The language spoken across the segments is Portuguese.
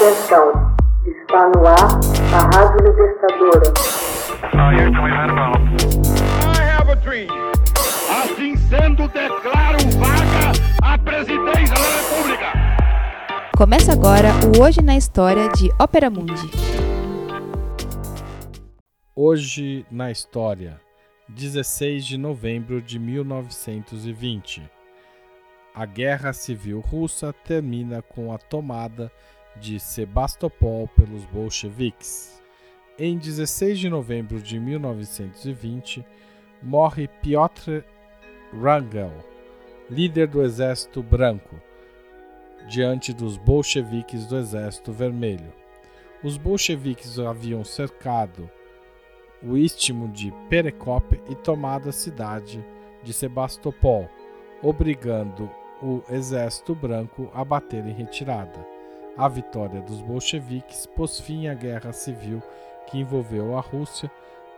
Atenção, está no ar a Rádio Libertadora. Assim sendo, declaro vaga a presidência da República. Começa agora o Hoje na História de Ópera Mundi. Hoje na História, 16 de novembro de 1920. A Guerra Civil Russa termina com a tomada de Sebastopol pelos bolcheviques. Em 16 de novembro de 1920, morre Piotr Wrangel, líder do Exército Branco, diante dos bolcheviques do Exército Vermelho. Os bolcheviques haviam cercado o istmo de Perekop e tomado a cidade de Sebastopol, obrigando o exército branco a bater em retirada. A vitória dos bolcheviques pôs fim à guerra civil que envolveu a Rússia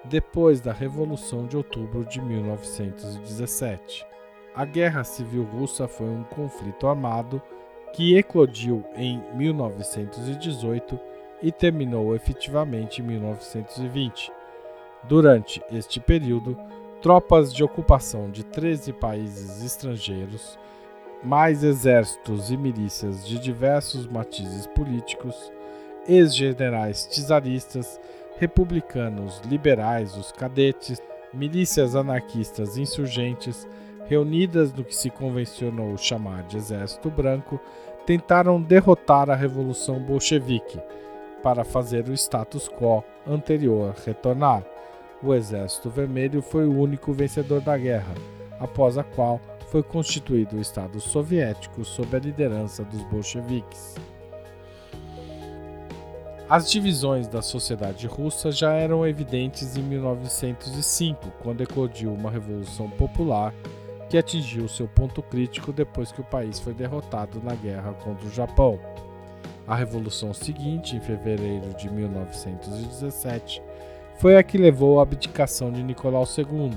depois da Revolução de Outubro de 1917. A Guerra Civil Russa foi um conflito armado que eclodiu em 1918 e terminou efetivamente em 1920. Durante este período, tropas de ocupação de 13 países estrangeiros mais exércitos e milícias de diversos matizes políticos, ex-generais czaristas, republicanos liberais, os cadetes, milícias anarquistas insurgentes, reunidas no que se convencionou chamar de Exército Branco, tentaram derrotar a Revolução Bolchevique para fazer o status quo anterior retornar. O Exército Vermelho foi o único vencedor da guerra, após a qual foi constituído o Estado Soviético sob a liderança dos bolcheviques. As divisões da sociedade russa já eram evidentes em 1905, quando eclodiu uma revolução popular que atingiu seu ponto crítico depois que o país foi derrotado na guerra contra o Japão. A revolução seguinte, em fevereiro de 1917, foi a que levou à abdicação de Nicolau II,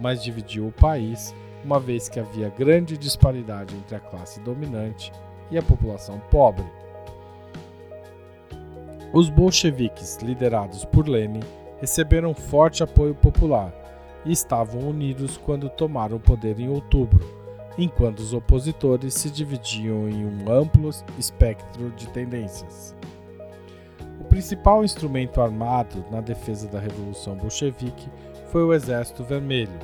mas dividiu o país uma vez que havia grande disparidade entre a classe dominante e a população pobre. Os bolcheviques, liderados por Lenin, receberam forte apoio popular e estavam unidos quando tomaram o poder em outubro, enquanto os opositores se dividiam em um amplo espectro de tendências. O principal instrumento armado na defesa da Revolução Bolchevique foi o Exército Vermelho,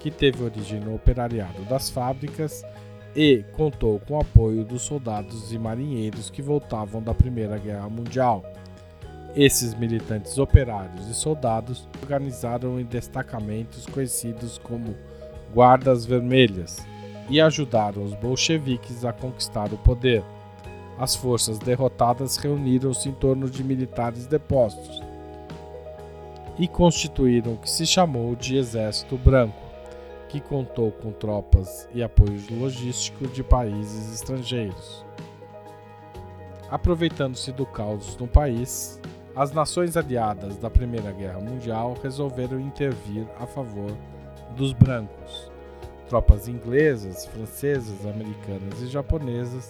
que teve origem no operariado das fábricas e contou com o apoio dos soldados e marinheiros que voltavam da Primeira Guerra Mundial. Esses militantes operários e soldados organizaram em destacamentos conhecidos como Guardas Vermelhas e ajudaram os bolcheviques a conquistar o poder. As forças derrotadas reuniram-se em torno de militares depostos e constituíram o que se chamou de Exército Branco que contou com tropas e apoio logístico de países estrangeiros. Aproveitando-se do caos no país, as nações aliadas da Primeira Guerra Mundial resolveram intervir a favor dos brancos. Tropas inglesas, francesas, americanas e japonesas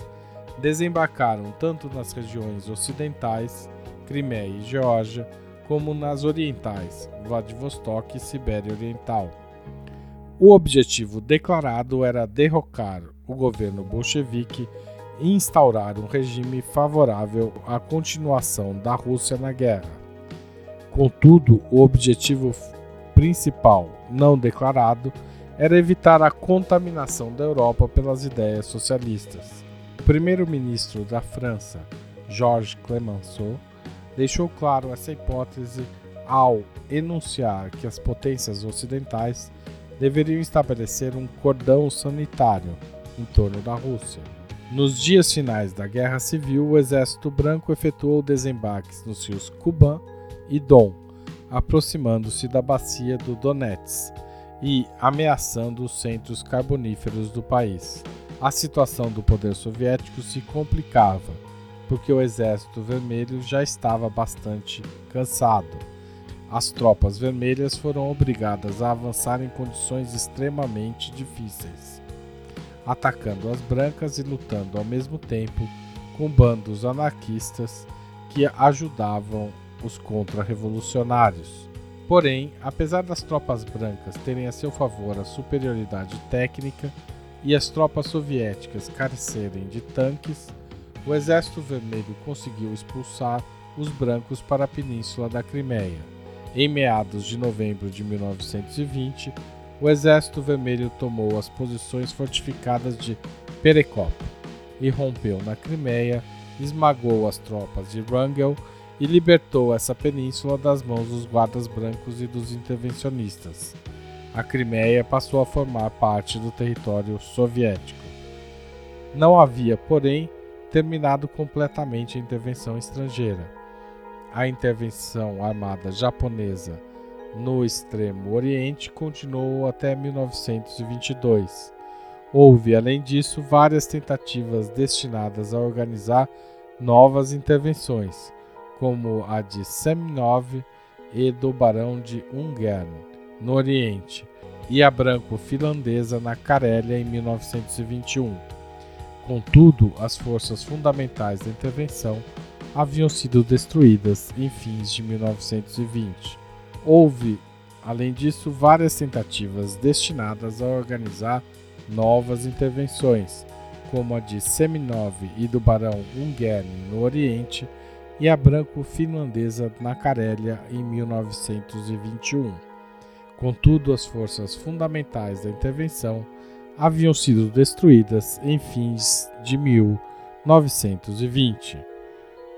desembarcaram tanto nas regiões ocidentais, Crimeia e Geórgia, como nas orientais, Vladivostok e Sibéria Oriental. O objetivo declarado era derrocar o governo bolchevique e instaurar um regime favorável à continuação da Rússia na guerra. Contudo, o objetivo principal, não declarado, era evitar a contaminação da Europa pelas ideias socialistas. O primeiro-ministro da França, Georges Clemenceau, deixou claro essa hipótese ao enunciar que as potências ocidentais deveriam estabelecer um cordão sanitário em torno da Rússia. Nos dias finais da Guerra Civil, o Exército Branco efetuou desembarques nos rios Kuban e Don, aproximando-se da bacia do Donetsk e ameaçando os centros carboníferos do país. A situação do poder soviético se complicava, porque o Exército Vermelho já estava bastante cansado as tropas vermelhas foram obrigadas a avançar em condições extremamente difíceis, atacando as brancas e lutando ao mesmo tempo com bandos anarquistas que ajudavam os contra-revolucionários. Porém, apesar das tropas brancas terem a seu favor a superioridade técnica e as tropas soviéticas carecerem de tanques, o Exército Vermelho conseguiu expulsar os brancos para a península da Crimeia. Em meados de novembro de 1920, o Exército Vermelho tomou as posições fortificadas de Perekop e rompeu na Crimeia, esmagou as tropas de Wrangel e libertou essa península das mãos dos guardas brancos e dos intervencionistas. A Crimeia passou a formar parte do território soviético. Não havia, porém, terminado completamente a intervenção estrangeira. A intervenção armada japonesa no Extremo Oriente continuou até 1922. Houve, além disso, várias tentativas destinadas a organizar novas intervenções, como a de Seminov e do Barão de Ungern, no Oriente, e a branco-finlandesa na Carélia em 1921. Contudo, as forças fundamentais da intervenção haviam sido destruídas em fins de 1920. Houve, além disso, várias tentativas destinadas a organizar novas intervenções, como a de Seminov e do Barão Ungern no Oriente e a branco-finlandesa na Carélia em 1921. Contudo, as forças fundamentais da intervenção haviam sido destruídas em fins de 1920.